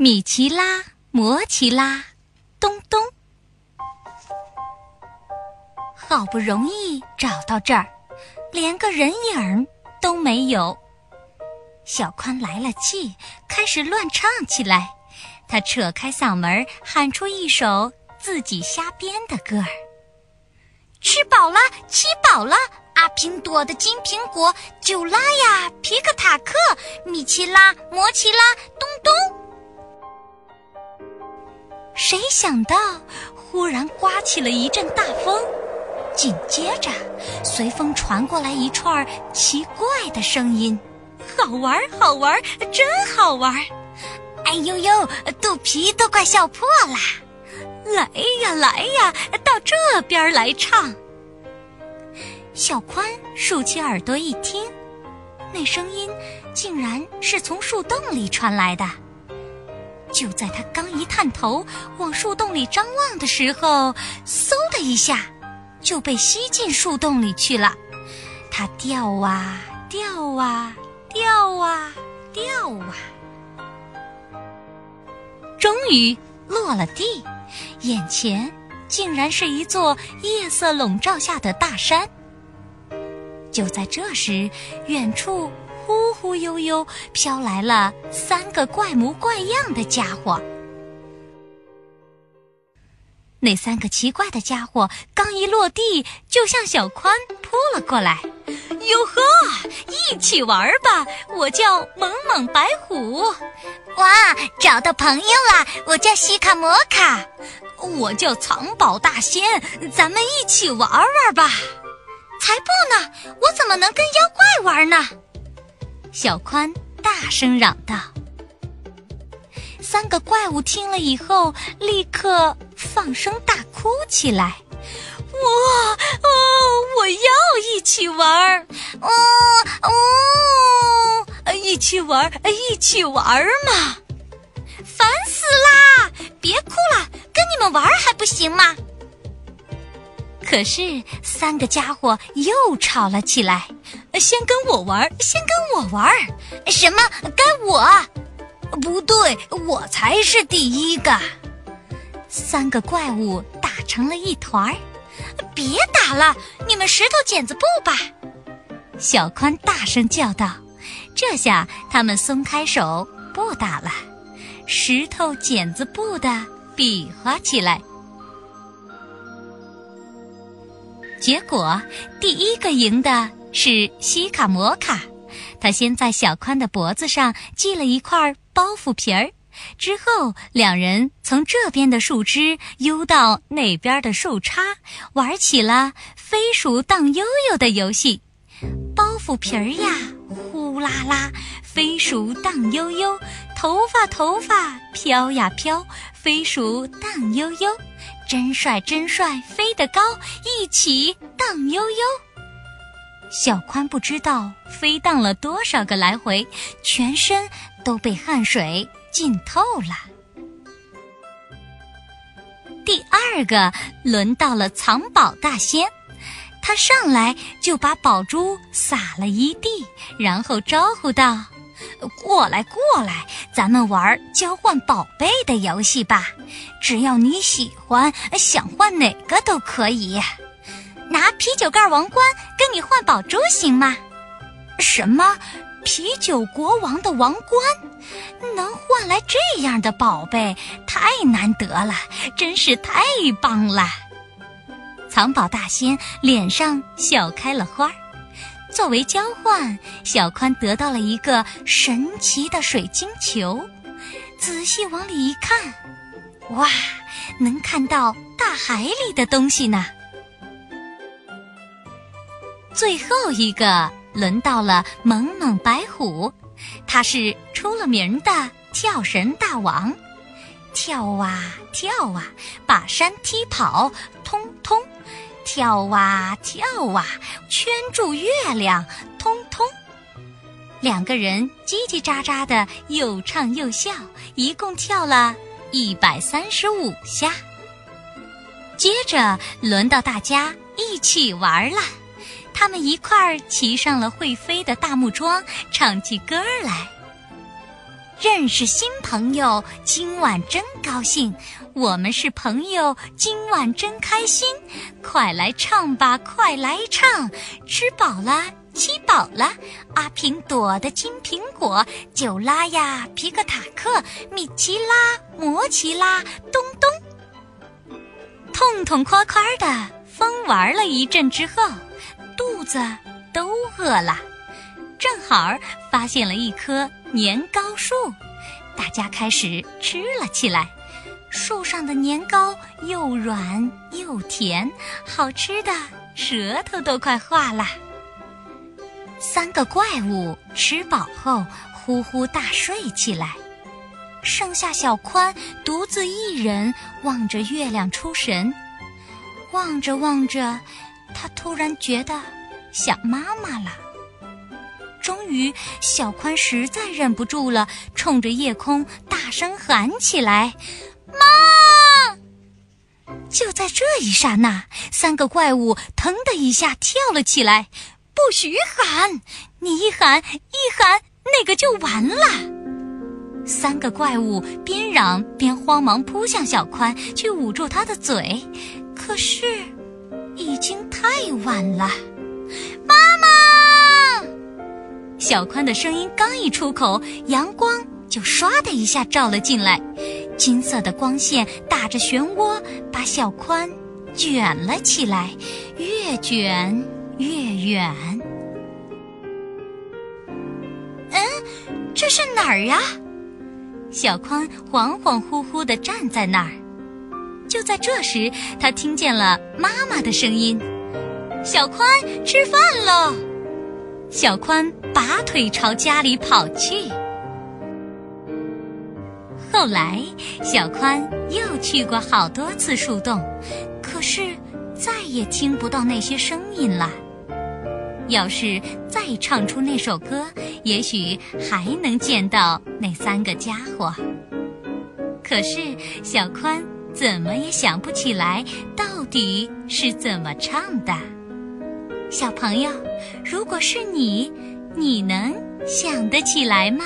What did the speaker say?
米奇拉，摩奇拉，咚咚。好不容易找到这儿，连个人影都没有。小宽来了气，开始乱唱起来。他扯开嗓门喊出一首自己瞎编的歌儿：“吃饱了，吃饱了。”阿平朵的金苹果，九拉呀，皮克塔克，米奇拉，摩奇拉，咚咚。谁想到，忽然刮起了一阵大风，紧接着，随风传过来一串奇怪的声音，好玩，好玩，真好玩！哎呦呦，肚皮都快笑破了！来呀，来呀，到这边来唱。小宽竖起耳朵一听，那声音竟然是从树洞里传来的。就在他刚一探头往树洞里张望的时候，嗖的一下就被吸进树洞里去了。他掉啊掉啊掉啊掉啊，终于落了地，眼前竟然是一座夜色笼罩下的大山。就在这时，远处忽忽悠悠飘来了三个怪模怪样的家伙。那三个奇怪的家伙刚一落地，就向小宽扑了过来。哟呵，一起玩吧！我叫猛猛白虎。哇，找到朋友了！我叫西卡摩卡。我叫藏宝大仙。咱们一起玩玩吧。才不呢！我怎么能跟妖怪玩呢？小宽大声嚷道。三个怪物听了以后，立刻放声大哭起来。我哦，我要一起玩儿！哦哦，一起玩儿，一起玩儿嘛！烦死啦！别哭了，跟你们玩还不行吗？可是三个家伙又吵了起来，先跟我玩，先跟我玩，什么该我？不对，我才是第一个。三个怪物打成了一团儿，别打了，你们石头剪子布吧！小宽大声叫道。这下他们松开手，不打了，石头剪子布的比划起来。结果，第一个赢的是西卡摩卡，他先在小宽的脖子上系了一块包袱皮儿，之后两人从这边的树枝悠到那边的树杈，玩起了飞鼠荡悠悠的游戏。包袱皮儿呀，呼啦啦；飞鼠荡悠悠，头发头发飘呀飘；飞鼠荡悠悠。真帅，真帅，飞得高，一起荡悠悠。小宽不知道飞荡了多少个来回，全身都被汗水浸透了。第二个轮到了藏宝大仙，他上来就把宝珠撒了一地，然后招呼道。过来，过来，咱们玩交换宝贝的游戏吧。只要你喜欢，想换哪个都可以。拿啤酒盖王冠跟你换宝珠行吗？什么？啤酒国王的王冠？能换来这样的宝贝，太难得了，真是太棒了！藏宝大仙脸上笑开了花儿。作为交换，小宽得到了一个神奇的水晶球。仔细往里一看，哇，能看到大海里的东西呢。最后一个轮到了猛猛白虎，他是出了名的跳绳大王，跳啊跳啊，把山踢跑，通通。跳啊跳啊，圈住月亮，通通。两个人叽叽喳喳的，又唱又笑，一共跳了一百三十五下。接着轮到大家一起玩了，他们一块儿骑上了会飞的大木桩，唱起歌来。认识新朋友，今晚真高兴。我们是朋友，今晚真开心。快来唱吧，快来唱！吃饱了，七饱了。阿平朵的金苹果，九拉呀，皮克塔克，米奇拉，摩奇拉，咚咚。痛痛快快的疯玩了一阵之后，肚子都饿了。正好发现了一棵年糕树，大家开始吃了起来。树上的年糕又软又甜，好吃的舌头都快化了。三个怪物吃饱后呼呼大睡起来，剩下小宽独自一人望着月亮出神。望着望着，他突然觉得想妈妈了。终于，小宽实在忍不住了，冲着夜空大声喊起来：“妈！”就在这一刹那，三个怪物腾的一下跳了起来：“不许喊！你一喊一喊，那个就完了！”三个怪物边嚷边慌忙扑向小宽，去捂住他的嘴，可是已经太晚了。妈妈小宽的声音刚一出口，阳光就唰的一下照了进来，金色的光线打着漩涡，把小宽卷了起来，越卷越远。嗯，这是哪儿呀？小宽恍恍惚惚地站在那儿。就在这时，他听见了妈妈的声音：“小宽，吃饭喽！”小宽拔腿朝家里跑去。后来，小宽又去过好多次树洞，可是再也听不到那些声音了。要是再唱出那首歌，也许还能见到那三个家伙。可是，小宽怎么也想不起来到底是怎么唱的。小朋友，如果是你，你能想得起来吗？